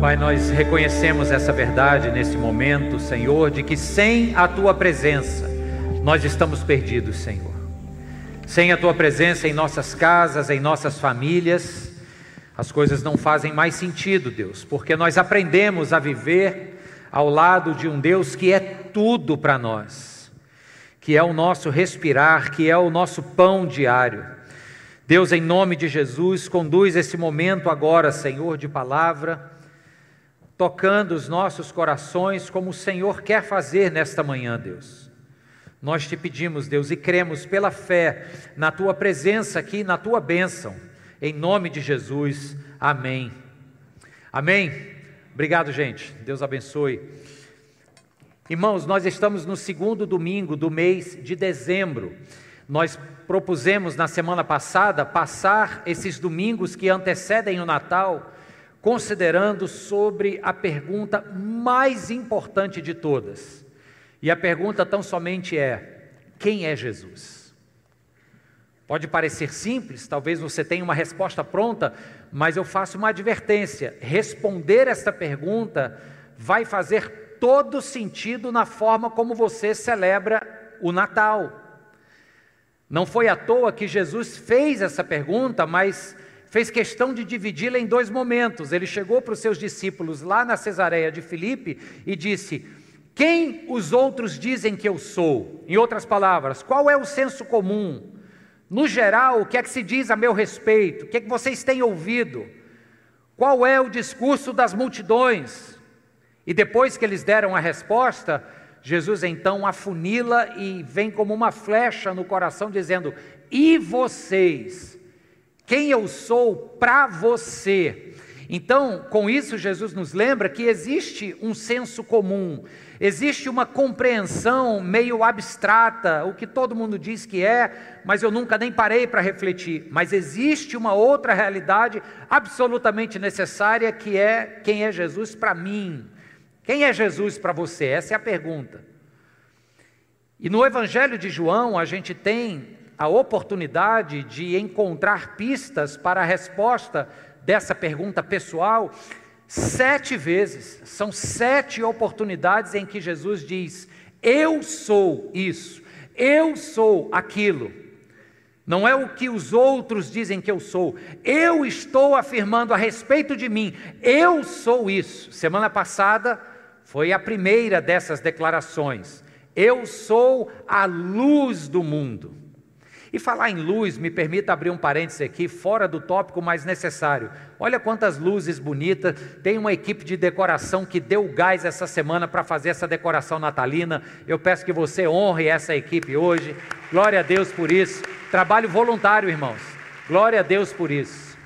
Pai, nós reconhecemos essa verdade nesse momento, Senhor, de que sem a tua presença nós estamos perdidos, Senhor. Sem a tua presença em nossas casas, em nossas famílias, as coisas não fazem mais sentido, Deus, porque nós aprendemos a viver ao lado de um Deus que é tudo para nós, que é o nosso respirar, que é o nosso pão diário. Deus, em nome de Jesus, conduz esse momento agora, Senhor, de palavra tocando os nossos corações como o Senhor quer fazer nesta manhã, Deus. Nós te pedimos, Deus, e cremos pela fé na tua presença aqui, na tua bênção, em nome de Jesus. Amém. Amém. Obrigado, gente. Deus abençoe. Irmãos, nós estamos no segundo domingo do mês de dezembro. Nós propusemos na semana passada passar esses domingos que antecedem o Natal considerando sobre a pergunta mais importante de todas. E a pergunta tão somente é: quem é Jesus? Pode parecer simples, talvez você tenha uma resposta pronta, mas eu faço uma advertência: responder esta pergunta vai fazer todo sentido na forma como você celebra o Natal. Não foi à toa que Jesus fez essa pergunta, mas fez questão de dividi-la em dois momentos. Ele chegou para os seus discípulos lá na Cesareia de Filipe e disse: Quem os outros dizem que eu sou? Em outras palavras, qual é o senso comum? No geral, o que é que se diz a meu respeito? O que é que vocês têm ouvido? Qual é o discurso das multidões? E depois que eles deram a resposta, Jesus então afunila e vem como uma flecha no coração, dizendo: E vocês? Quem eu sou para você. Então, com isso, Jesus nos lembra que existe um senso comum, existe uma compreensão meio abstrata, o que todo mundo diz que é, mas eu nunca nem parei para refletir. Mas existe uma outra realidade absolutamente necessária que é quem é Jesus para mim. Quem é Jesus para você? Essa é a pergunta. E no Evangelho de João, a gente tem a oportunidade de encontrar pistas para a resposta dessa pergunta pessoal sete vezes. São sete oportunidades em que Jesus diz: Eu sou isso, eu sou aquilo. Não é o que os outros dizem que eu sou. Eu estou afirmando a respeito de mim. Eu sou isso. Semana passada foi a primeira dessas declarações. Eu sou a luz do mundo. E falar em luz, me permita abrir um parênteses aqui, fora do tópico mais necessário. Olha quantas luzes bonitas. Tem uma equipe de decoração que deu gás essa semana para fazer essa decoração natalina. Eu peço que você honre essa equipe hoje. Glória a Deus por isso. Trabalho voluntário, irmãos. Glória a Deus por isso.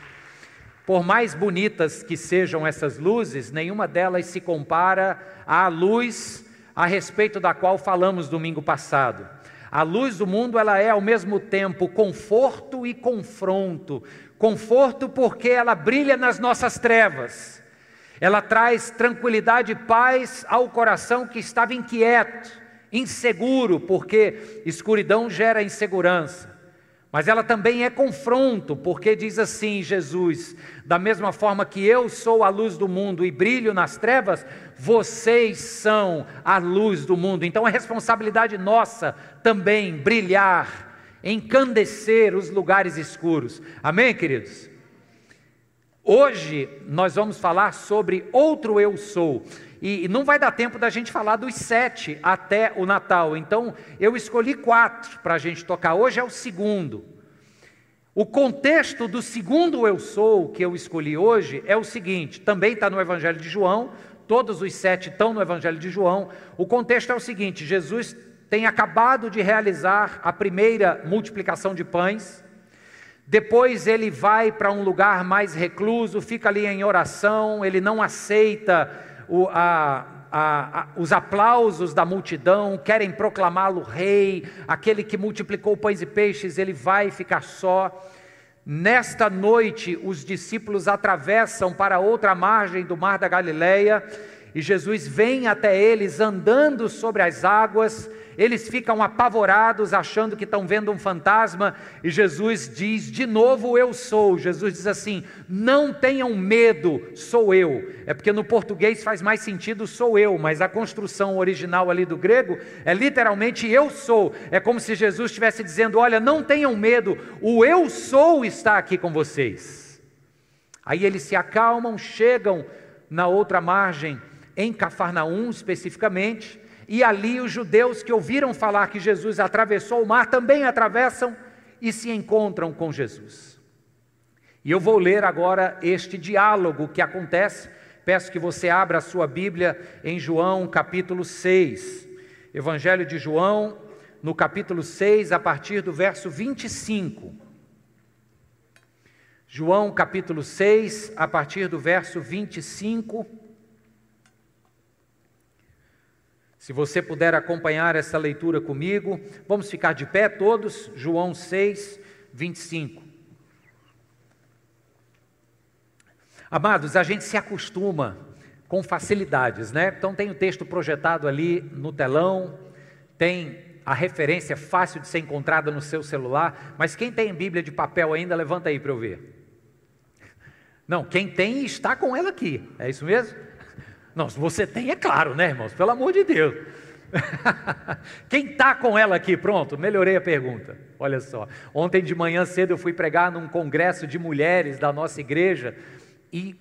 Por mais bonitas que sejam essas luzes, nenhuma delas se compara à luz a respeito da qual falamos domingo passado a luz do mundo ela é ao mesmo tempo conforto e confronto. Conforto porque ela brilha nas nossas trevas. Ela traz tranquilidade e paz ao coração que estava inquieto, inseguro, porque escuridão gera insegurança. Mas ela também é confronto, porque diz assim Jesus: da mesma forma que eu sou a luz do mundo e brilho nas trevas, vocês são a luz do mundo. Então é responsabilidade nossa também brilhar, encandecer os lugares escuros. Amém, queridos? Hoje nós vamos falar sobre outro eu sou. E não vai dar tempo da gente falar dos sete até o Natal. Então, eu escolhi quatro para a gente tocar. Hoje é o segundo. O contexto do segundo eu sou que eu escolhi hoje é o seguinte: também está no Evangelho de João, todos os sete estão no Evangelho de João. O contexto é o seguinte: Jesus tem acabado de realizar a primeira multiplicação de pães. Depois ele vai para um lugar mais recluso, fica ali em oração, ele não aceita o, a, a, a, os aplausos da multidão, querem proclamá-lo rei, aquele que multiplicou pães e peixes, ele vai ficar só. Nesta noite, os discípulos atravessam para outra margem do mar da Galileia e Jesus vem até eles andando sobre as águas, eles ficam apavorados, achando que estão vendo um fantasma, e Jesus diz: De novo eu sou. Jesus diz assim: Não tenham medo, sou eu. É porque no português faz mais sentido sou eu, mas a construção original ali do grego é literalmente eu sou. É como se Jesus estivesse dizendo: Olha, não tenham medo, o eu sou está aqui com vocês. Aí eles se acalmam, chegam na outra margem, em Cafarnaum especificamente, e ali os judeus que ouviram falar que Jesus atravessou o mar também atravessam e se encontram com Jesus. E eu vou ler agora este diálogo que acontece. Peço que você abra a sua Bíblia em João capítulo 6. Evangelho de João, no capítulo 6, a partir do verso 25. João capítulo 6, a partir do verso 25. Se você puder acompanhar essa leitura comigo, vamos ficar de pé todos, João 6, 25. Amados, a gente se acostuma com facilidades, né? Então tem o texto projetado ali no telão, tem a referência fácil de ser encontrada no seu celular, mas quem tem Bíblia de papel ainda, levanta aí para eu ver. Não, quem tem está com ela aqui, é isso mesmo? Não, se você tem, é claro, né, irmãos? Pelo amor de Deus. Quem está com ela aqui? Pronto, melhorei a pergunta. Olha só. Ontem de manhã cedo eu fui pregar num congresso de mulheres da nossa igreja e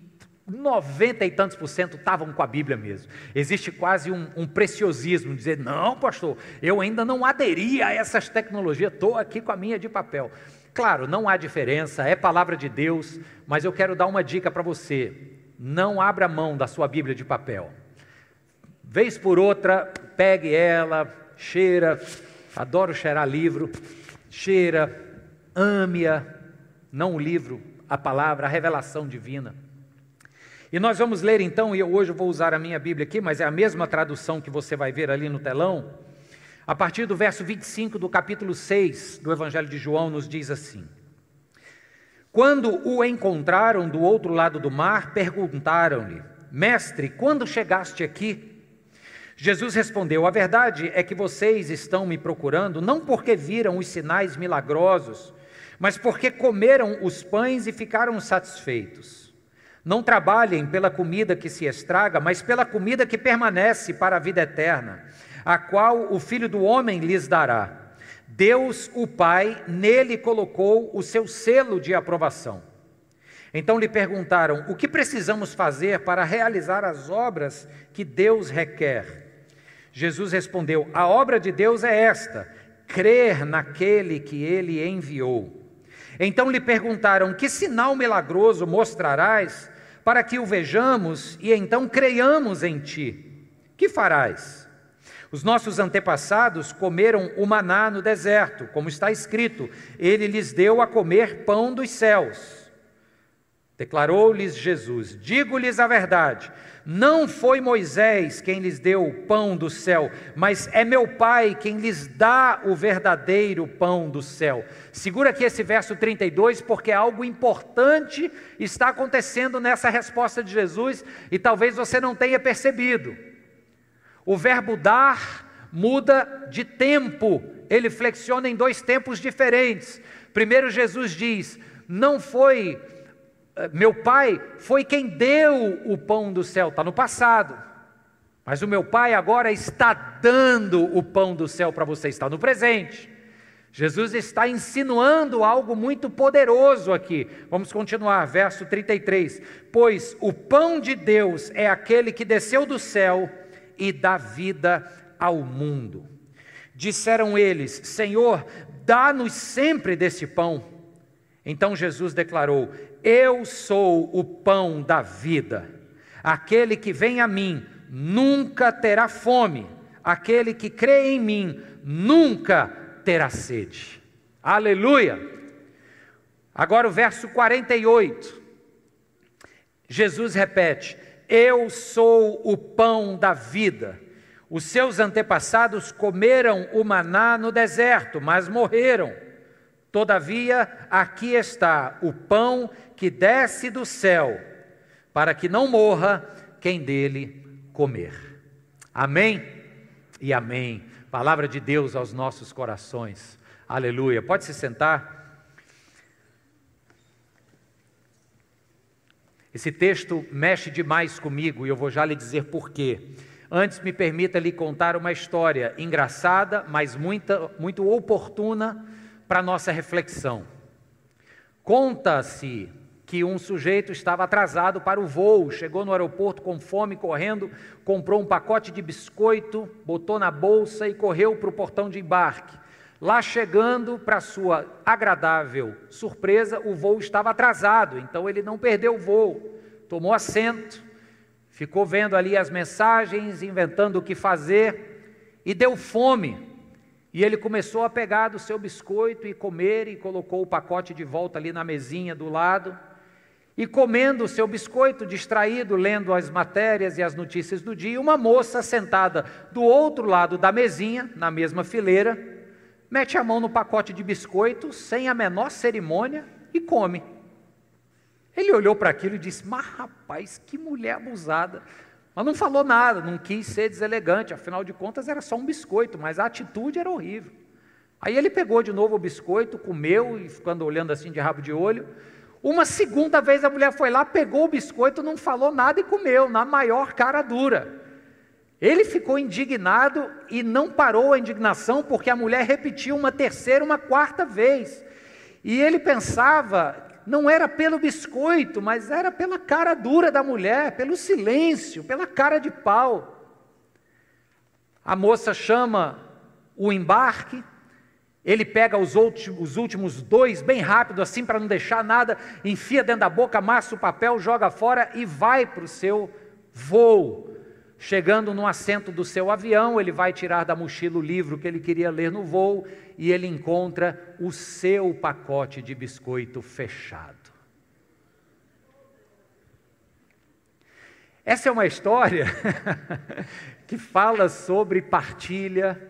90 e tantos por cento estavam com a Bíblia mesmo. Existe quase um, um preciosismo, dizer, não, pastor, eu ainda não aderi a essas tecnologias, estou aqui com a minha de papel. Claro, não há diferença, é palavra de Deus, mas eu quero dar uma dica para você. Não abra mão da sua Bíblia de papel. Vez por outra, pegue ela, cheira, adoro cheirar livro, cheira, ame-a, não o livro, a palavra, a revelação divina. E nós vamos ler então, e eu hoje vou usar a minha Bíblia aqui, mas é a mesma tradução que você vai ver ali no telão. A partir do verso 25 do capítulo 6 do Evangelho de João, nos diz assim: quando o encontraram do outro lado do mar, perguntaram-lhe: Mestre, quando chegaste aqui? Jesus respondeu: A verdade é que vocês estão me procurando não porque viram os sinais milagrosos, mas porque comeram os pães e ficaram satisfeitos. Não trabalhem pela comida que se estraga, mas pela comida que permanece para a vida eterna, a qual o Filho do Homem lhes dará Deus, o Pai, nele colocou o seu selo de aprovação. Então lhe perguntaram: o que precisamos fazer para realizar as obras que Deus requer? Jesus respondeu: a obra de Deus é esta, crer naquele que ele enviou. Então lhe perguntaram: que sinal milagroso mostrarás para que o vejamos e então creiamos em ti? Que farás? Os nossos antepassados comeram o maná no deserto, como está escrito: Ele lhes deu a comer pão dos céus. Declarou-lhes Jesus: Digo-lhes a verdade, não foi Moisés quem lhes deu o pão do céu, mas é meu Pai quem lhes dá o verdadeiro pão do céu. Segura aqui esse verso 32, porque algo importante está acontecendo nessa resposta de Jesus e talvez você não tenha percebido. O verbo dar muda de tempo, ele flexiona em dois tempos diferentes. Primeiro, Jesus diz: Não foi eh, meu pai, foi quem deu o pão do céu, está no passado. Mas o meu pai agora está dando o pão do céu para você, está no presente. Jesus está insinuando algo muito poderoso aqui. Vamos continuar, verso 33. Pois o pão de Deus é aquele que desceu do céu e dá vida ao mundo. Disseram eles: Senhor, dá-nos sempre desse pão. Então Jesus declarou: Eu sou o pão da vida. Aquele que vem a mim nunca terá fome, aquele que crê em mim nunca terá sede. Aleluia! Agora o verso 48. Jesus repete: eu sou o pão da vida. Os seus antepassados comeram o maná no deserto, mas morreram. Todavia, aqui está o pão que desce do céu, para que não morra quem dele comer. Amém e amém. Palavra de Deus aos nossos corações. Aleluia. Pode se sentar. Esse texto mexe demais comigo e eu vou já lhe dizer por quê. Antes, me permita lhe contar uma história engraçada, mas muita, muito oportuna para nossa reflexão. Conta-se que um sujeito estava atrasado para o voo, chegou no aeroporto com fome, correndo, comprou um pacote de biscoito, botou na bolsa e correu para o portão de embarque. Lá chegando, para sua agradável surpresa, o voo estava atrasado, então ele não perdeu o voo, tomou assento, ficou vendo ali as mensagens, inventando o que fazer e deu fome. E ele começou a pegar do seu biscoito e comer e colocou o pacote de volta ali na mesinha do lado. E comendo o seu biscoito, distraído, lendo as matérias e as notícias do dia, uma moça sentada do outro lado da mesinha, na mesma fileira, mete a mão no pacote de biscoito sem a menor cerimônia e come. Ele olhou para aquilo e disse: Mas rapaz, que mulher abusada. Mas não falou nada, não quis ser deselegante, afinal de contas era só um biscoito, mas a atitude era horrível. Aí ele pegou de novo o biscoito, comeu e ficando olhando assim de rabo de olho. Uma segunda vez a mulher foi lá, pegou o biscoito, não falou nada e comeu, na maior cara dura. Ele ficou indignado e não parou a indignação, porque a mulher repetiu uma terceira, uma quarta vez. E ele pensava não era pelo biscoito, mas era pela cara dura da mulher, pelo silêncio, pela cara de pau. A moça chama o embarque, ele pega os, os últimos dois bem rápido, assim para não deixar nada, enfia dentro da boca, amassa o papel, joga fora e vai para o seu voo. Chegando no assento do seu avião, ele vai tirar da mochila o livro que ele queria ler no voo e ele encontra o seu pacote de biscoito fechado. Essa é uma história que fala sobre partilha,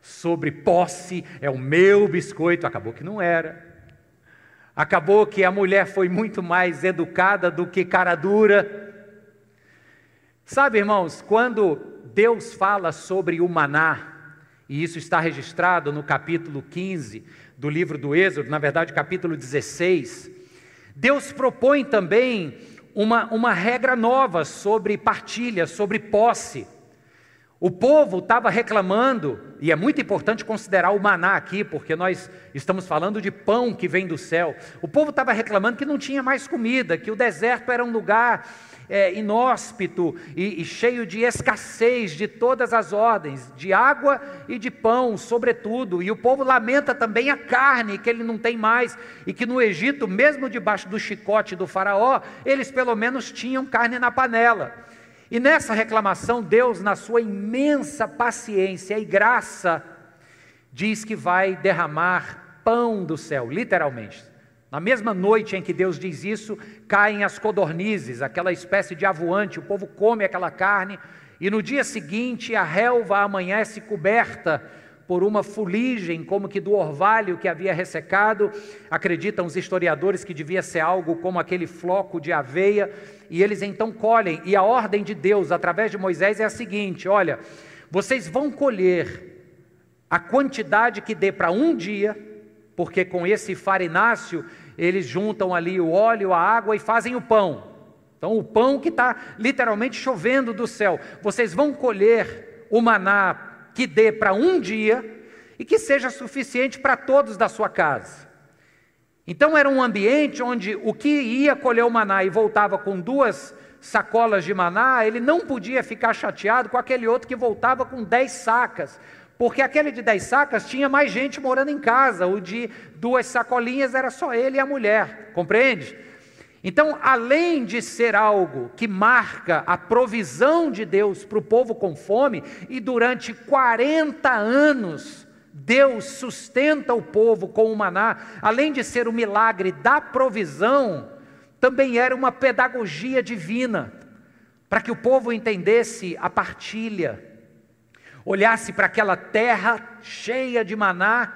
sobre posse, é o meu biscoito, acabou que não era. Acabou que a mulher foi muito mais educada do que cara dura. Sabe, irmãos, quando Deus fala sobre o maná, e isso está registrado no capítulo 15 do livro do Êxodo, na verdade, capítulo 16, Deus propõe também uma, uma regra nova sobre partilha, sobre posse. O povo estava reclamando, e é muito importante considerar o maná aqui, porque nós estamos falando de pão que vem do céu. O povo estava reclamando que não tinha mais comida, que o deserto era um lugar é, inóspito e, e cheio de escassez de todas as ordens, de água e de pão, sobretudo. E o povo lamenta também a carne que ele não tem mais, e que no Egito, mesmo debaixo do chicote do Faraó, eles pelo menos tinham carne na panela. E nessa reclamação, Deus, na sua imensa paciência e graça, diz que vai derramar pão do céu, literalmente. Na mesma noite em que Deus diz isso, caem as codornizes, aquela espécie de avoante, o povo come aquela carne, e no dia seguinte a relva amanhece coberta por uma fuligem, como que do orvalho que havia ressecado. Acreditam os historiadores que devia ser algo como aquele floco de aveia, e eles então colhem. E a ordem de Deus, através de Moisés, é a seguinte: olha, vocês vão colher a quantidade que dê para um dia, porque com esse farináceo eles juntam ali o óleo, a água e fazem o pão. Então, o pão que está literalmente chovendo do céu. Vocês vão colher o maná que dê para um dia e que seja suficiente para todos da sua casa. Então, era um ambiente onde o que ia colher o maná e voltava com duas sacolas de maná, ele não podia ficar chateado com aquele outro que voltava com dez sacas, porque aquele de dez sacas tinha mais gente morando em casa, o de duas sacolinhas era só ele e a mulher, compreende? Então, além de ser algo que marca a provisão de Deus para o povo com fome, e durante 40 anos Deus sustenta o povo com o maná, além de ser o milagre da provisão, também era uma pedagogia divina, para que o povo entendesse a partilha, olhasse para aquela terra cheia de maná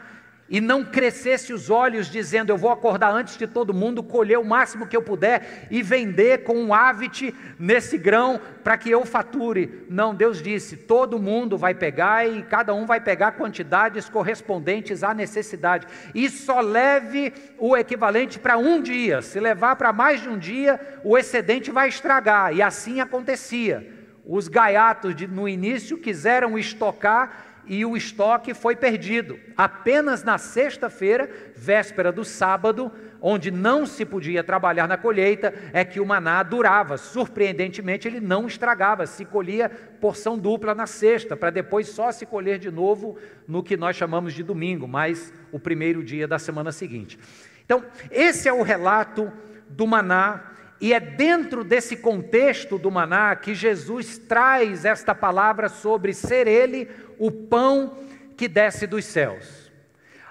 e não crescesse os olhos dizendo: Eu vou acordar antes de todo mundo, colher o máximo que eu puder e vender com um ávite nesse grão para que eu fature. Não, Deus disse: todo mundo vai pegar e cada um vai pegar quantidades correspondentes à necessidade. E só leve o equivalente para um dia. Se levar para mais de um dia, o excedente vai estragar. E assim acontecia. Os gaiatos de, no início quiseram estocar e o estoque foi perdido. Apenas na sexta-feira, véspera do sábado, onde não se podia trabalhar na colheita, é que o maná durava. Surpreendentemente, ele não estragava, se colhia porção dupla na sexta, para depois só se colher de novo no que nós chamamos de domingo, mas o primeiro dia da semana seguinte. Então, esse é o relato do maná e é dentro desse contexto do maná que Jesus traz esta palavra sobre ser Ele o pão que desce dos céus.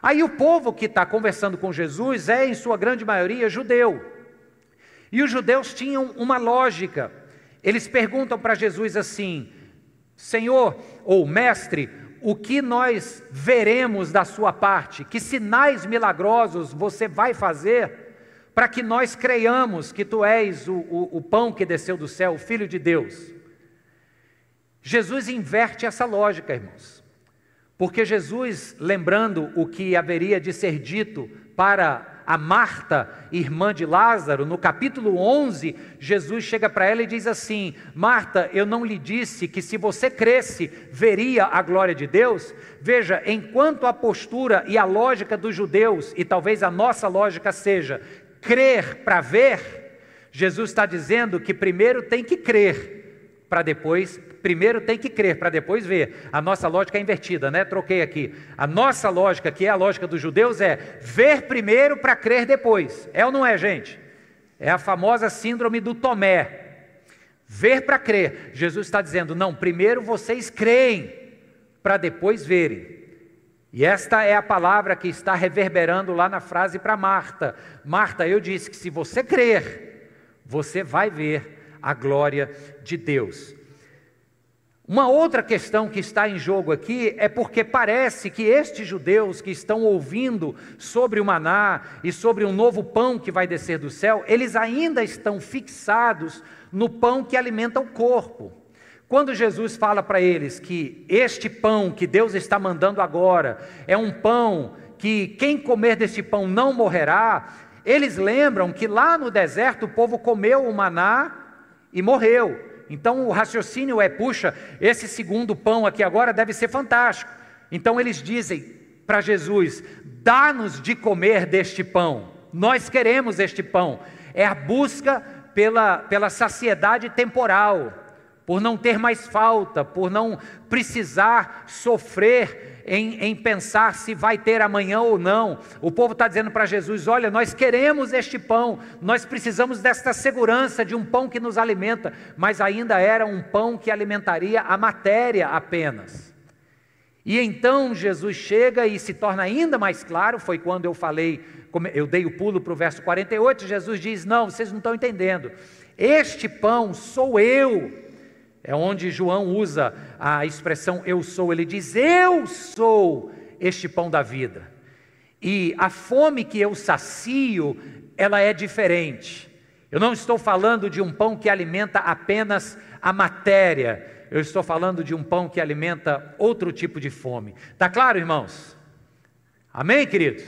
Aí o povo que está conversando com Jesus é, em sua grande maioria, judeu. E os judeus tinham uma lógica. Eles perguntam para Jesus assim: Senhor ou Mestre, o que nós veremos da sua parte? Que sinais milagrosos você vai fazer? Para que nós creiamos que tu és o, o, o pão que desceu do céu, o Filho de Deus. Jesus inverte essa lógica, irmãos. Porque Jesus, lembrando o que haveria de ser dito para a Marta, irmã de Lázaro, no capítulo 11, Jesus chega para ela e diz assim: Marta, eu não lhe disse que se você cresce, veria a glória de Deus? Veja, enquanto a postura e a lógica dos judeus, e talvez a nossa lógica seja crer para ver, Jesus está dizendo que primeiro tem que crer, para depois, primeiro tem que crer, para depois ver. A nossa lógica é invertida, né? Troquei aqui. A nossa lógica, que é a lógica dos judeus, é ver primeiro para crer depois. É ou não é, gente? É a famosa síndrome do Tomé. Ver para crer. Jesus está dizendo: não, primeiro vocês creem, para depois verem. E esta é a palavra que está reverberando lá na frase para Marta. Marta, eu disse que se você crer, você vai ver a glória de Deus. Uma outra questão que está em jogo aqui é porque parece que estes judeus que estão ouvindo sobre o maná e sobre um novo pão que vai descer do céu, eles ainda estão fixados no pão que alimenta o corpo. Quando Jesus fala para eles que este pão que Deus está mandando agora é um pão que quem comer deste pão não morrerá, eles lembram que lá no deserto o povo comeu o maná e morreu. Então o raciocínio é: puxa, esse segundo pão aqui agora deve ser fantástico. Então eles dizem para Jesus: dá-nos de comer deste pão, nós queremos este pão. É a busca pela, pela saciedade temporal por não ter mais falta, por não precisar sofrer em, em pensar se vai ter amanhã ou não. O povo está dizendo para Jesus: olha, nós queremos este pão, nós precisamos desta segurança de um pão que nos alimenta, mas ainda era um pão que alimentaria a matéria apenas. E então Jesus chega e se torna ainda mais claro, foi quando eu falei, eu dei o pulo para o verso 48, Jesus diz: Não, vocês não estão entendendo, este pão sou eu é onde João usa a expressão eu sou. Ele diz: Eu sou este pão da vida. E a fome que eu sacio, ela é diferente. Eu não estou falando de um pão que alimenta apenas a matéria. Eu estou falando de um pão que alimenta outro tipo de fome. Tá claro, irmãos? Amém, queridos?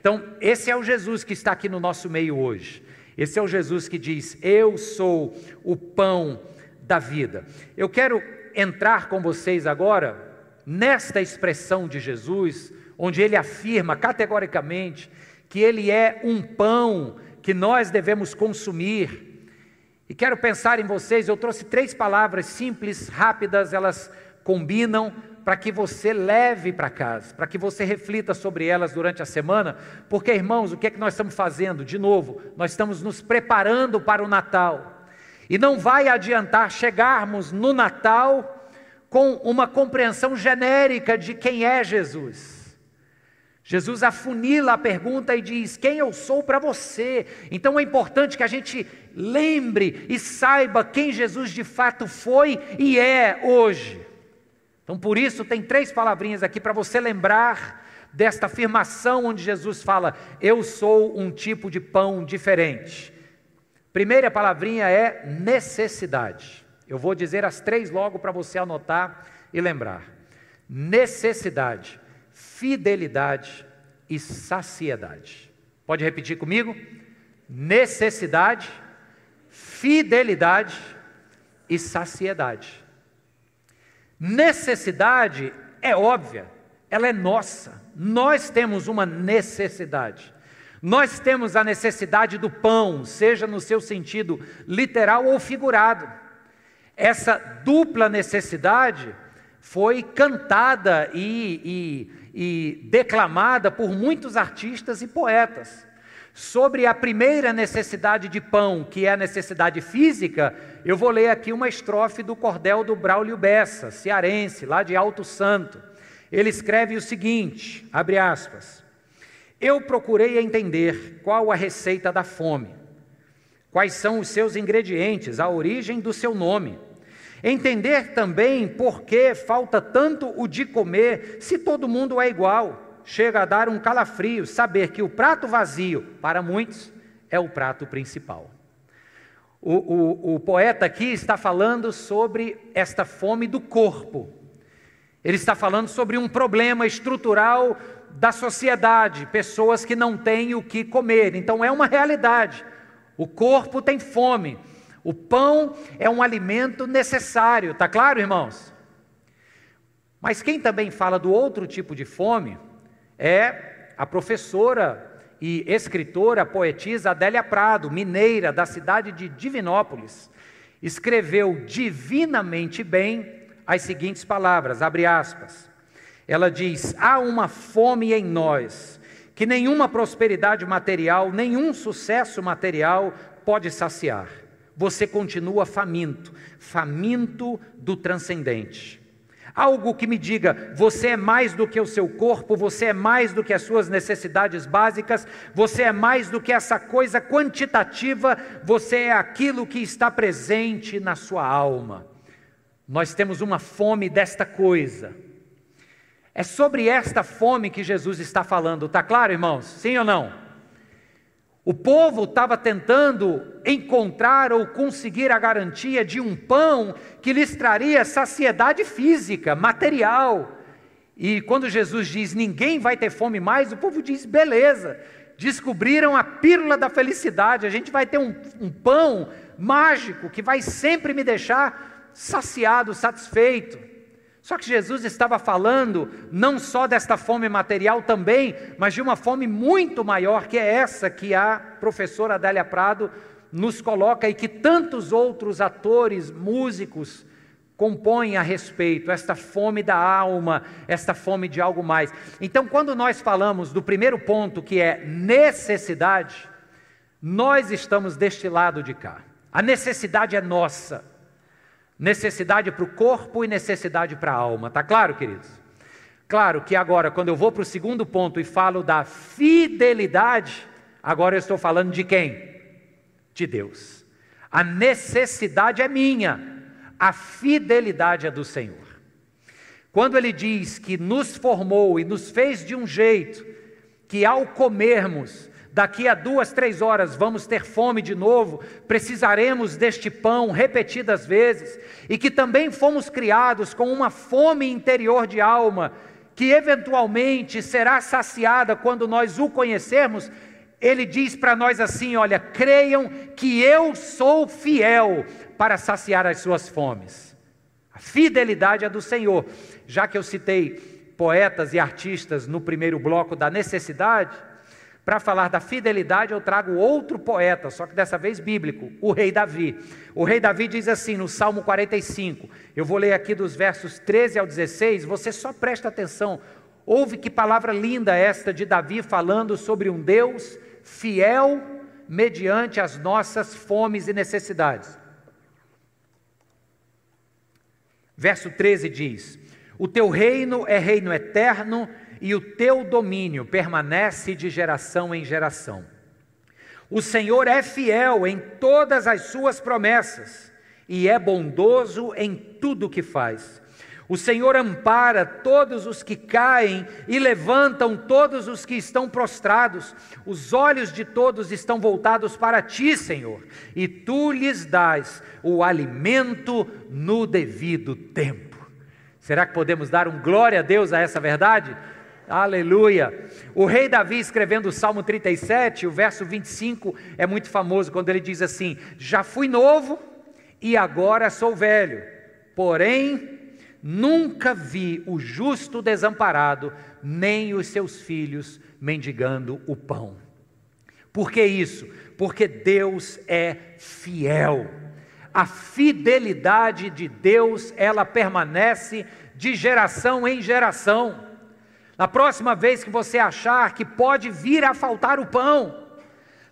Então, esse é o Jesus que está aqui no nosso meio hoje. Esse é o Jesus que diz: Eu sou o pão da vida. Eu quero entrar com vocês agora nesta expressão de Jesus, onde ele afirma categoricamente que ele é um pão que nós devemos consumir. E quero pensar em vocês, eu trouxe três palavras simples, rápidas, elas combinam para que você leve para casa, para que você reflita sobre elas durante a semana, porque irmãos, o que é que nós estamos fazendo? De novo, nós estamos nos preparando para o Natal. E não vai adiantar chegarmos no Natal com uma compreensão genérica de quem é Jesus. Jesus afunila a pergunta e diz: Quem eu sou para você? Então é importante que a gente lembre e saiba quem Jesus de fato foi e é hoje. Então por isso tem três palavrinhas aqui para você lembrar desta afirmação onde Jesus fala: Eu sou um tipo de pão diferente. Primeira palavrinha é necessidade. Eu vou dizer as três logo para você anotar e lembrar: necessidade, fidelidade e saciedade. Pode repetir comigo? Necessidade, fidelidade e saciedade. Necessidade é óbvia, ela é nossa. Nós temos uma necessidade. Nós temos a necessidade do pão, seja no seu sentido literal ou figurado. Essa dupla necessidade foi cantada e, e, e declamada por muitos artistas e poetas. Sobre a primeira necessidade de pão, que é a necessidade física, eu vou ler aqui uma estrofe do cordel do Braulio Bessa, cearense, lá de Alto Santo. Ele escreve o seguinte: abre aspas. Eu procurei entender qual a receita da fome, quais são os seus ingredientes, a origem do seu nome. Entender também por que falta tanto o de comer se todo mundo é igual chega a dar um calafrio saber que o prato vazio, para muitos, é o prato principal. O, o, o, poeta aqui está falando sobre esta fome do corpo. Ele está falando sobre um problema estrutural da sociedade, pessoas que não têm o que comer. Então é uma realidade. O corpo tem fome. O pão é um alimento necessário, tá claro, irmãos? Mas quem também fala do outro tipo de fome é a professora e escritora, poetisa Adélia Prado, mineira da cidade de Divinópolis. Escreveu divinamente bem as seguintes palavras, abre aspas. Ela diz: "Há uma fome em nós que nenhuma prosperidade material, nenhum sucesso material pode saciar. Você continua faminto, faminto do transcendente." Algo que me diga: você é mais do que o seu corpo, você é mais do que as suas necessidades básicas, você é mais do que essa coisa quantitativa, você é aquilo que está presente na sua alma. Nós temos uma fome desta coisa. É sobre esta fome que Jesus está falando, está claro, irmãos? Sim ou não? O povo estava tentando encontrar ou conseguir a garantia de um pão que lhes traria saciedade física, material. E quando Jesus diz ninguém vai ter fome mais, o povo diz beleza, descobriram a pílula da felicidade, a gente vai ter um, um pão mágico que vai sempre me deixar saciado, satisfeito. Só que Jesus estava falando não só desta fome material também, mas de uma fome muito maior, que é essa que a professora Adélia Prado nos coloca e que tantos outros atores, músicos, compõem a respeito, esta fome da alma, esta fome de algo mais. Então, quando nós falamos do primeiro ponto, que é necessidade, nós estamos deste lado de cá. A necessidade é nossa. Necessidade para o corpo e necessidade para a alma. Tá claro, queridos? Claro que agora, quando eu vou para o segundo ponto e falo da fidelidade, agora eu estou falando de quem? De Deus. A necessidade é minha, a fidelidade é do Senhor. Quando Ele diz que nos formou e nos fez de um jeito que ao comermos daqui a duas, três horas vamos ter fome de novo, precisaremos deste pão repetidas vezes, e que também fomos criados com uma fome interior de alma, que eventualmente será saciada quando nós o conhecermos, ele diz para nós assim: olha, creiam que eu sou fiel para saciar as suas fomes. A fidelidade é do Senhor. Já que eu citei poetas e artistas no primeiro bloco da necessidade, para falar da fidelidade, eu trago outro poeta, só que dessa vez bíblico, o rei Davi. O rei Davi diz assim no Salmo 45, eu vou ler aqui dos versos 13 ao 16, você só presta atenção. Ouve que palavra linda esta de Davi falando sobre um Deus fiel mediante as nossas fomes e necessidades. Verso 13 diz: O teu reino é reino eterno e o teu domínio permanece de geração em geração. O Senhor é fiel em todas as suas promessas e é bondoso em tudo o que faz. O Senhor ampara todos os que caem e levantam todos os que estão prostrados. Os olhos de todos estão voltados para ti, Senhor, e tu lhes dás o alimento no devido tempo. Será que podemos dar um glória a Deus a essa verdade? Aleluia. O rei Davi, escrevendo o Salmo 37, o verso 25, é muito famoso quando ele diz assim: Já fui novo e agora sou velho, porém Nunca vi o justo desamparado, nem os seus filhos mendigando o pão. Por que isso? Porque Deus é fiel. A fidelidade de Deus, ela permanece de geração em geração. Na próxima vez que você achar que pode vir a faltar o pão,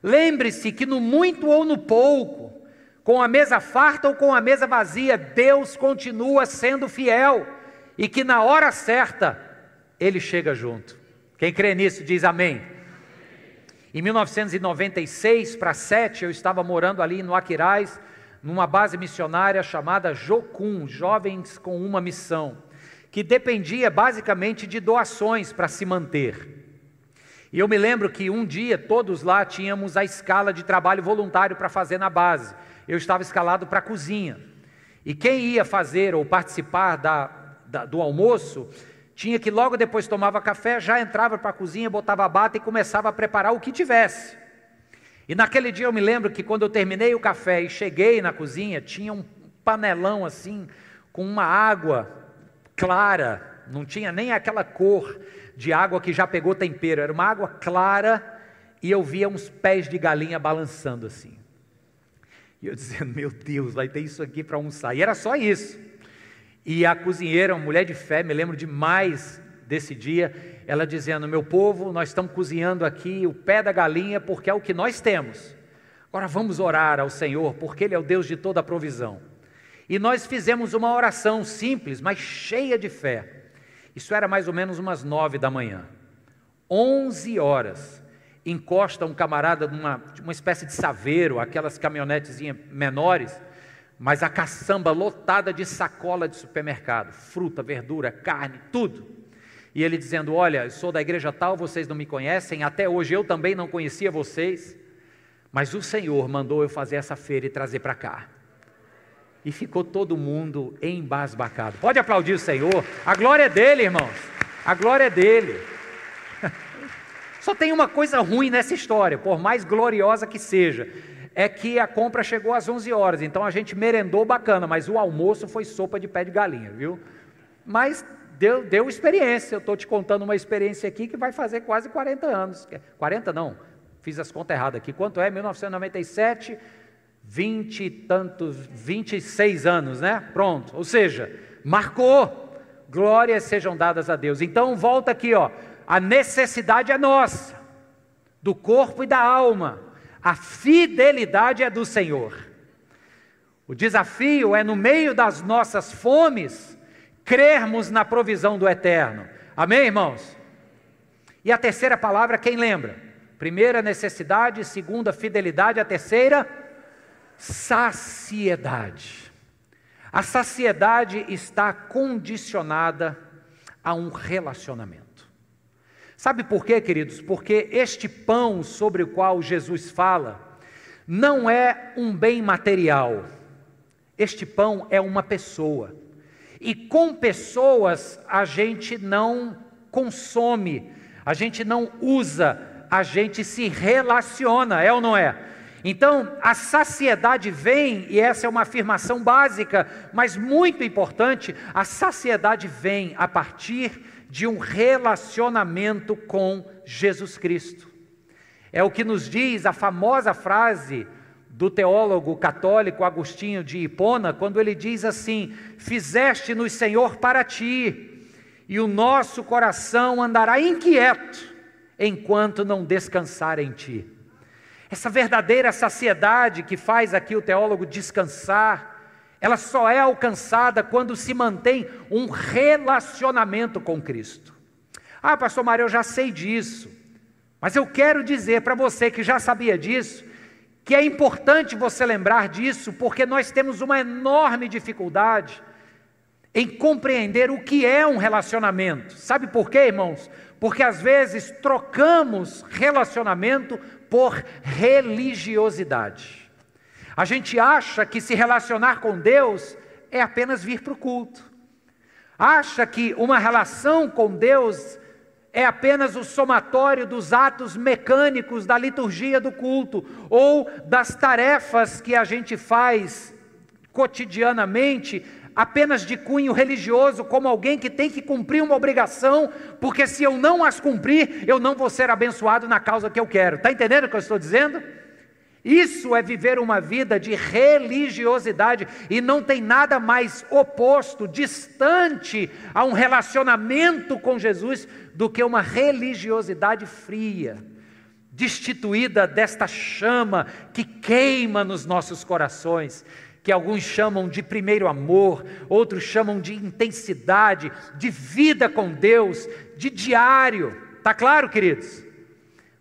lembre-se que no muito ou no pouco, com a mesa farta ou com a mesa vazia, Deus continua sendo fiel e que na hora certa ele chega junto. Quem crê nisso diz amém. Em 1996 para 7, eu estava morando ali no Aquiraz, numa base missionária chamada Jocum, Jovens com uma Missão, que dependia basicamente de doações para se manter. E eu me lembro que um dia todos lá tínhamos a escala de trabalho voluntário para fazer na base eu estava escalado para a cozinha. E quem ia fazer ou participar da, da, do almoço, tinha que logo depois tomava café, já entrava para a cozinha, botava a bata e começava a preparar o que tivesse. E naquele dia eu me lembro que quando eu terminei o café e cheguei na cozinha, tinha um panelão assim, com uma água clara, não tinha nem aquela cor de água que já pegou tempero, era uma água clara e eu via uns pés de galinha balançando assim. E eu dizendo, meu Deus, vai ter isso aqui para almoçar. E era só isso. E a cozinheira, uma mulher de fé, me lembro demais desse dia, ela dizendo: Meu povo, nós estamos cozinhando aqui o pé da galinha porque é o que nós temos. Agora vamos orar ao Senhor, porque Ele é o Deus de toda a provisão. E nós fizemos uma oração simples, mas cheia de fé. Isso era mais ou menos umas nove da manhã. Onze horas encosta um camarada numa uma espécie de saveiro, aquelas caminhonetezinhas menores, mas a caçamba lotada de sacola de supermercado, fruta, verdura, carne, tudo. E ele dizendo: Olha, sou da igreja tal, vocês não me conhecem, até hoje eu também não conhecia vocês, mas o Senhor mandou eu fazer essa feira e trazer para cá. E ficou todo mundo embasbacado. Pode aplaudir o Senhor, a glória é dele, irmãos, a glória é dele. Só tem uma coisa ruim nessa história, por mais gloriosa que seja, é que a compra chegou às 11 horas, então a gente merendou bacana, mas o almoço foi sopa de pé de galinha, viu? Mas deu, deu experiência, eu estou te contando uma experiência aqui que vai fazer quase 40 anos. 40 não, fiz as contas erradas aqui. Quanto é? 1997, 20 e tantos, 26 anos, né? Pronto, ou seja, marcou. Glórias sejam dadas a Deus. Então volta aqui, ó a necessidade é nossa, do corpo e da alma, a fidelidade é do Senhor. O desafio é, no meio das nossas fomes, crermos na provisão do eterno. Amém, irmãos? E a terceira palavra, quem lembra? Primeira, necessidade, segunda, fidelidade, a terceira, saciedade. A saciedade está condicionada a um relacionamento. Sabe por quê, queridos? Porque este pão sobre o qual Jesus fala não é um bem material. Este pão é uma pessoa. E com pessoas a gente não consome, a gente não usa, a gente se relaciona, é ou não é? Então, a saciedade vem, e essa é uma afirmação básica, mas muito importante: a saciedade vem a partir de um relacionamento com Jesus Cristo. É o que nos diz a famosa frase do teólogo católico Agostinho de Hipona, quando ele diz assim: Fizeste-nos, Senhor, para ti, e o nosso coração andará inquieto enquanto não descansar em ti. Essa verdadeira saciedade que faz aqui o teólogo descansar, ela só é alcançada quando se mantém um relacionamento com Cristo. Ah, pastor Mário, eu já sei disso. Mas eu quero dizer para você que já sabia disso, que é importante você lembrar disso, porque nós temos uma enorme dificuldade em compreender o que é um relacionamento. Sabe por quê, irmãos? Porque às vezes trocamos relacionamento por religiosidade. A gente acha que se relacionar com Deus é apenas vir para o culto. Acha que uma relação com Deus é apenas o somatório dos atos mecânicos da liturgia do culto ou das tarefas que a gente faz cotidianamente apenas de cunho religioso, como alguém que tem que cumprir uma obrigação, porque se eu não as cumprir, eu não vou ser abençoado na causa que eu quero. Está entendendo o que eu estou dizendo? Isso é viver uma vida de religiosidade e não tem nada mais oposto, distante a um relacionamento com Jesus do que uma religiosidade fria, destituída desta chama que queima nos nossos corações que alguns chamam de primeiro amor, outros chamam de intensidade, de vida com Deus, de diário. Tá claro, queridos?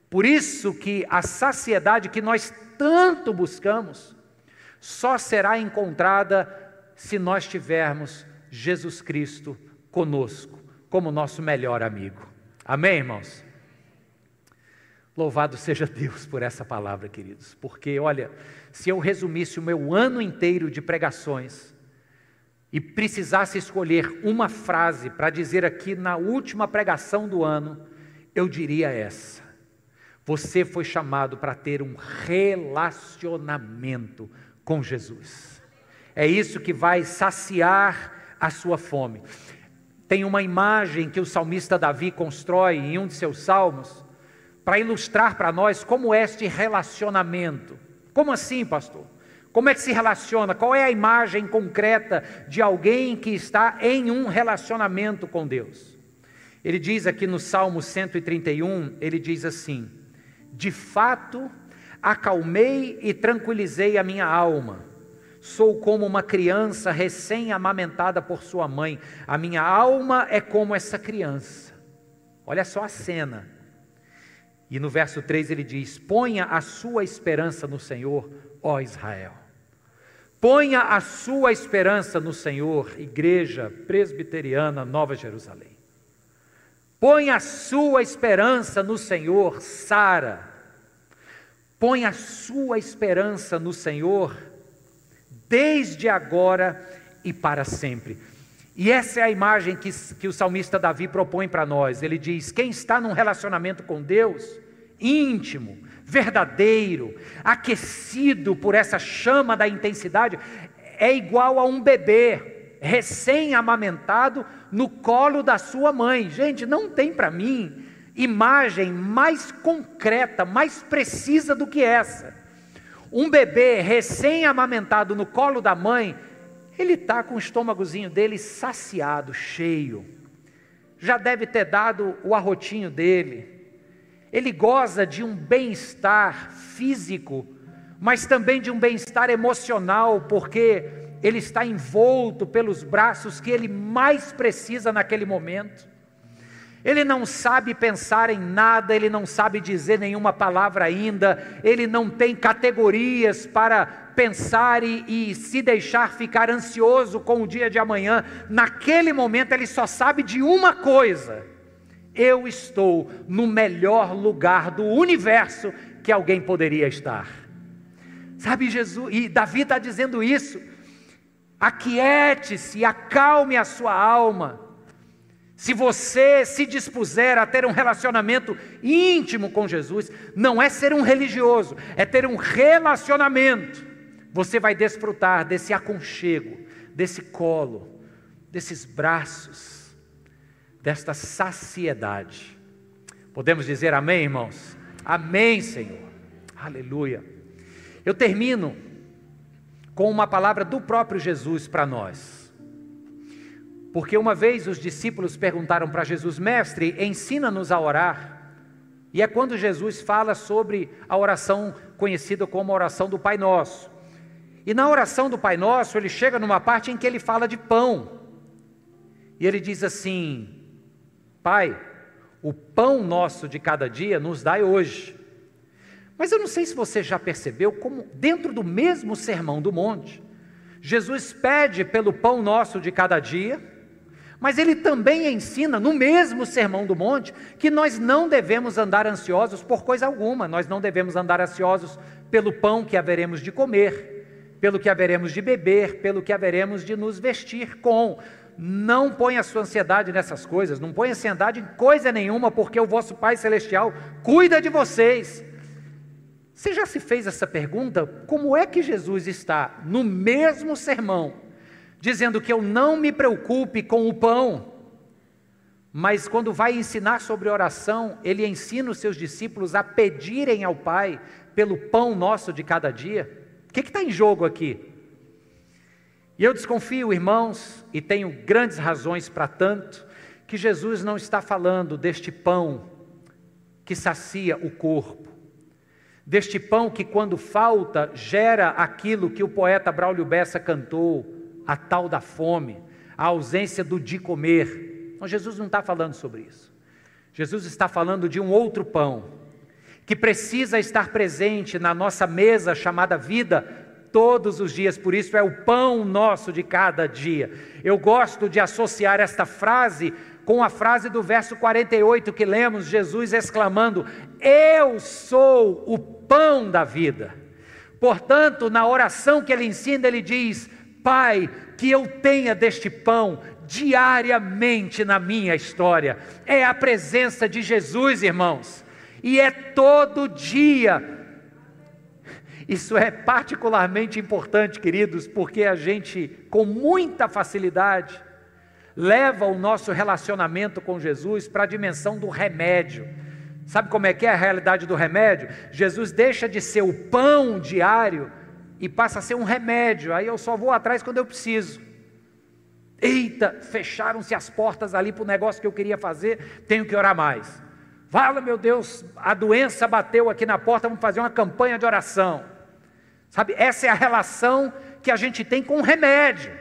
Por isso que a saciedade que nós tanto buscamos só será encontrada se nós tivermos Jesus Cristo conosco, como nosso melhor amigo. Amém, irmãos? Louvado seja Deus por essa palavra, queridos, porque olha, se eu resumisse o meu ano inteiro de pregações e precisasse escolher uma frase para dizer aqui na última pregação do ano, eu diria essa: Você foi chamado para ter um relacionamento com Jesus. É isso que vai saciar a sua fome. Tem uma imagem que o salmista Davi constrói em um de seus salmos para ilustrar para nós como é este relacionamento. Como assim, pastor? Como é que se relaciona? Qual é a imagem concreta de alguém que está em um relacionamento com Deus? Ele diz aqui no Salmo 131, ele diz assim: De fato, acalmei e tranquilizei a minha alma. Sou como uma criança recém-amamentada por sua mãe. A minha alma é como essa criança. Olha só a cena. E no verso 3 ele diz: Ponha a sua esperança no Senhor, ó Israel. Ponha a sua esperança no Senhor, Igreja Presbiteriana Nova Jerusalém. Ponha a sua esperança no Senhor, Sara. Ponha a sua esperança no Senhor, desde agora e para sempre. E essa é a imagem que, que o salmista Davi propõe para nós. Ele diz: quem está num relacionamento com Deus, íntimo, verdadeiro, aquecido por essa chama da intensidade, é igual a um bebê recém-amamentado no colo da sua mãe. Gente, não tem para mim imagem mais concreta, mais precisa do que essa. Um bebê recém-amamentado no colo da mãe, ele está com o estômagozinho dele saciado, cheio. Já deve ter dado o arrotinho dele ele goza de um bem-estar físico, mas também de um bem-estar emocional, porque ele está envolto pelos braços que ele mais precisa naquele momento. Ele não sabe pensar em nada, ele não sabe dizer nenhuma palavra ainda, ele não tem categorias para pensar e, e, se deixar ficar ansioso com o dia de amanhã. Naquele momento ele só sabe de uma coisa: eu estou no melhor lugar do universo que alguém poderia estar. Sabe, Jesus, e Davi está dizendo isso. Aquiete-se, acalme a sua alma. Se você se dispuser a ter um relacionamento íntimo com Jesus, não é ser um religioso, é ter um relacionamento. Você vai desfrutar desse aconchego, desse colo, desses braços desta saciedade. Podemos dizer amém, irmãos? Amém, Senhor. Aleluia. Eu termino com uma palavra do próprio Jesus para nós. Porque uma vez os discípulos perguntaram para Jesus, mestre, ensina-nos a orar. E é quando Jesus fala sobre a oração conhecida como a oração do Pai Nosso. E na oração do Pai Nosso, ele chega numa parte em que ele fala de pão. E ele diz assim: Pai, o pão nosso de cada dia nos dai hoje. Mas eu não sei se você já percebeu como, dentro do mesmo sermão do monte, Jesus pede pelo pão nosso de cada dia, mas ele também ensina, no mesmo Sermão do Monte, que nós não devemos andar ansiosos por coisa alguma, nós não devemos andar ansiosos pelo pão que haveremos de comer, pelo que haveremos de beber, pelo que haveremos de nos vestir com. Não ponha a sua ansiedade nessas coisas, não ponha ansiedade em coisa nenhuma, porque o vosso Pai Celestial cuida de vocês. Você já se fez essa pergunta? Como é que Jesus está no mesmo sermão, dizendo que eu não me preocupe com o pão, mas quando vai ensinar sobre oração, ele ensina os seus discípulos a pedirem ao Pai pelo pão nosso de cada dia? O que está em jogo aqui? E eu desconfio, irmãos, e tenho grandes razões para tanto, que Jesus não está falando deste pão que sacia o corpo, deste pão que, quando falta, gera aquilo que o poeta Braulio Bessa cantou, a tal da fome, a ausência do de comer. Então, Jesus não está falando sobre isso. Jesus está falando de um outro pão, que precisa estar presente na nossa mesa chamada vida todos os dias, por isso é o pão nosso de cada dia. Eu gosto de associar esta frase com a frase do verso 48 que lemos, Jesus exclamando: Eu sou o pão da vida. Portanto, na oração que ele ensina, ele diz: Pai, que eu tenha deste pão diariamente na minha história. É a presença de Jesus, irmãos, e é todo dia isso é particularmente importante, queridos, porque a gente, com muita facilidade, leva o nosso relacionamento com Jesus para a dimensão do remédio. Sabe como é que é a realidade do remédio? Jesus deixa de ser o pão diário e passa a ser um remédio. Aí eu só vou atrás quando eu preciso. Eita, fecharam-se as portas ali para o negócio que eu queria fazer, tenho que orar mais. Fala, meu Deus, a doença bateu aqui na porta, vamos fazer uma campanha de oração. Sabe, essa é a relação que a gente tem com o remédio.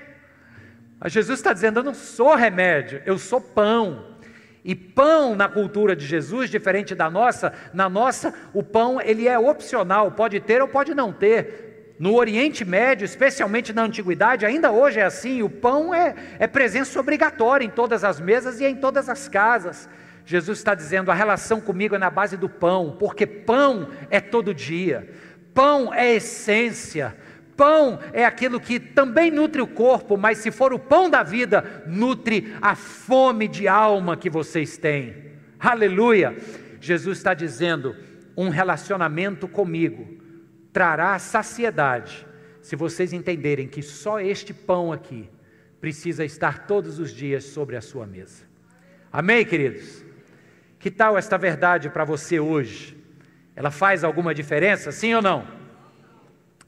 Mas Jesus está dizendo: eu não sou remédio, eu sou pão. E pão na cultura de Jesus, diferente da nossa, na nossa o pão ele é opcional, pode ter ou pode não ter. No Oriente Médio, especialmente na Antiguidade, ainda hoje é assim: o pão é, é presença obrigatória em todas as mesas e em todas as casas. Jesus está dizendo: a relação comigo é na base do pão, porque pão é todo dia. Pão é essência, pão é aquilo que também nutre o corpo, mas se for o pão da vida, nutre a fome de alma que vocês têm. Aleluia! Jesus está dizendo: um relacionamento comigo trará saciedade, se vocês entenderem que só este pão aqui precisa estar todos os dias sobre a sua mesa. Amém, queridos? Que tal esta verdade para você hoje? Ela faz alguma diferença, sim ou não?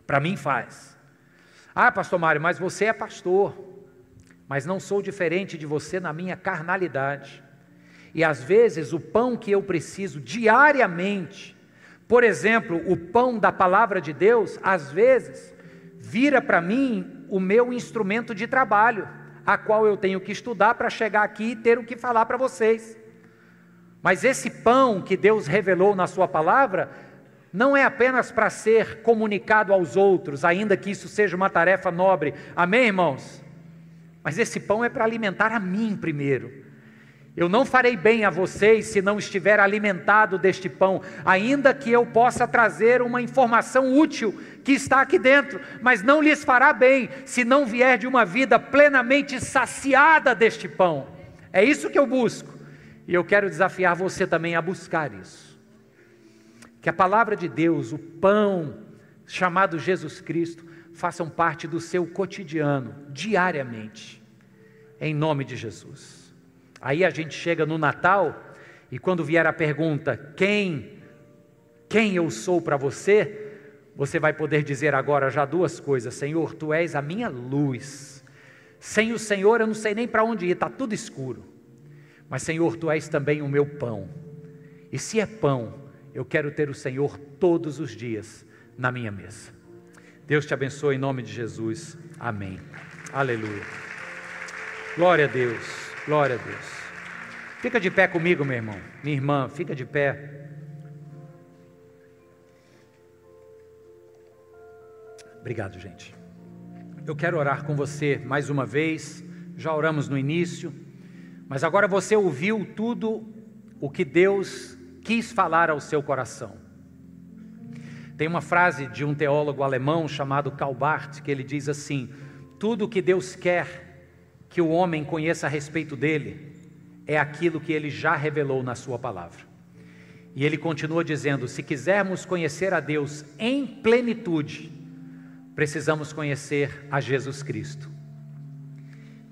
Para mim faz. Ah, pastor Mário, mas você é pastor. Mas não sou diferente de você na minha carnalidade. E às vezes o pão que eu preciso diariamente, por exemplo, o pão da palavra de Deus, às vezes vira para mim o meu instrumento de trabalho, a qual eu tenho que estudar para chegar aqui e ter o que falar para vocês. Mas esse pão que Deus revelou na Sua palavra, não é apenas para ser comunicado aos outros, ainda que isso seja uma tarefa nobre. Amém, irmãos? Mas esse pão é para alimentar a mim primeiro. Eu não farei bem a vocês se não estiver alimentado deste pão, ainda que eu possa trazer uma informação útil que está aqui dentro, mas não lhes fará bem se não vier de uma vida plenamente saciada deste pão. É isso que eu busco. E eu quero desafiar você também a buscar isso. Que a palavra de Deus, o pão chamado Jesus Cristo, façam parte do seu cotidiano, diariamente, em nome de Jesus. Aí a gente chega no Natal e quando vier a pergunta: quem, quem eu sou para você? Você vai poder dizer agora já duas coisas: Senhor, tu és a minha luz. Sem o Senhor eu não sei nem para onde ir, está tudo escuro. Mas, Senhor, tu és também o meu pão. E se é pão, eu quero ter o Senhor todos os dias na minha mesa. Deus te abençoe em nome de Jesus. Amém. Aleluia. Glória a Deus. Glória a Deus. Fica de pé comigo, meu irmão. Minha irmã, fica de pé. Obrigado, gente. eu quero orar com você mais uma vez. Já oramos no início, mas agora você ouviu tudo o que Deus quis falar ao seu coração. Tem uma frase de um teólogo alemão chamado Karl Barth que ele diz assim: Tudo o que Deus quer que o homem conheça a respeito dele é aquilo que ele já revelou na sua palavra. E ele continua dizendo: se quisermos conhecer a Deus em plenitude, precisamos conhecer a Jesus Cristo.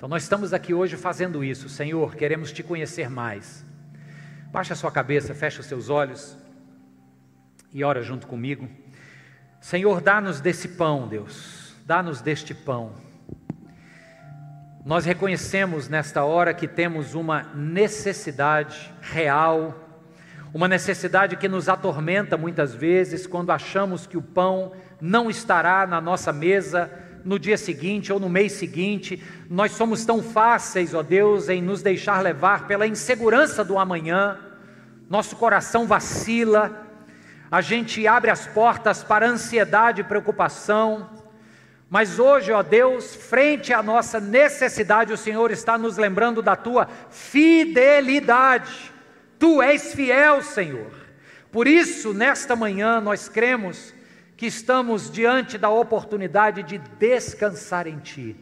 Então nós estamos aqui hoje fazendo isso, Senhor, queremos te conhecer mais. Baixa sua cabeça, fecha os seus olhos e ora junto comigo. Senhor, dá-nos desse pão, Deus, dá-nos deste pão. Nós reconhecemos nesta hora que temos uma necessidade real, uma necessidade que nos atormenta muitas vezes quando achamos que o pão não estará na nossa mesa no dia seguinte ou no mês seguinte. Nós somos tão fáceis, ó Deus, em nos deixar levar pela insegurança do amanhã, nosso coração vacila, a gente abre as portas para ansiedade e preocupação. Mas hoje, ó Deus, frente à nossa necessidade, o Senhor está nos lembrando da tua fidelidade. Tu és fiel, Senhor. Por isso, nesta manhã, nós cremos que estamos diante da oportunidade de descansar em Ti.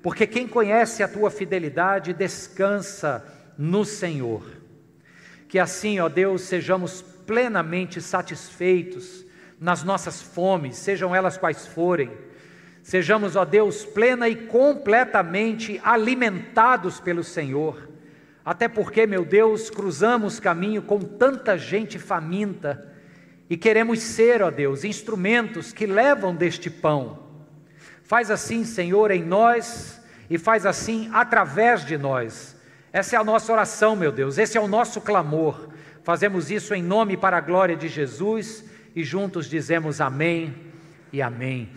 Porque quem conhece a tua fidelidade descansa no Senhor. Que assim, ó Deus, sejamos plenamente satisfeitos nas nossas fomes, sejam elas quais forem Sejamos, ó Deus, plena e completamente alimentados pelo Senhor. Até porque, meu Deus, cruzamos caminho com tanta gente faminta e queremos ser, ó Deus, instrumentos que levam deste pão. Faz assim, Senhor, em nós e faz assim através de nós. Essa é a nossa oração, meu Deus, esse é o nosso clamor. Fazemos isso em nome para a glória de Jesus e juntos dizemos amém e amém.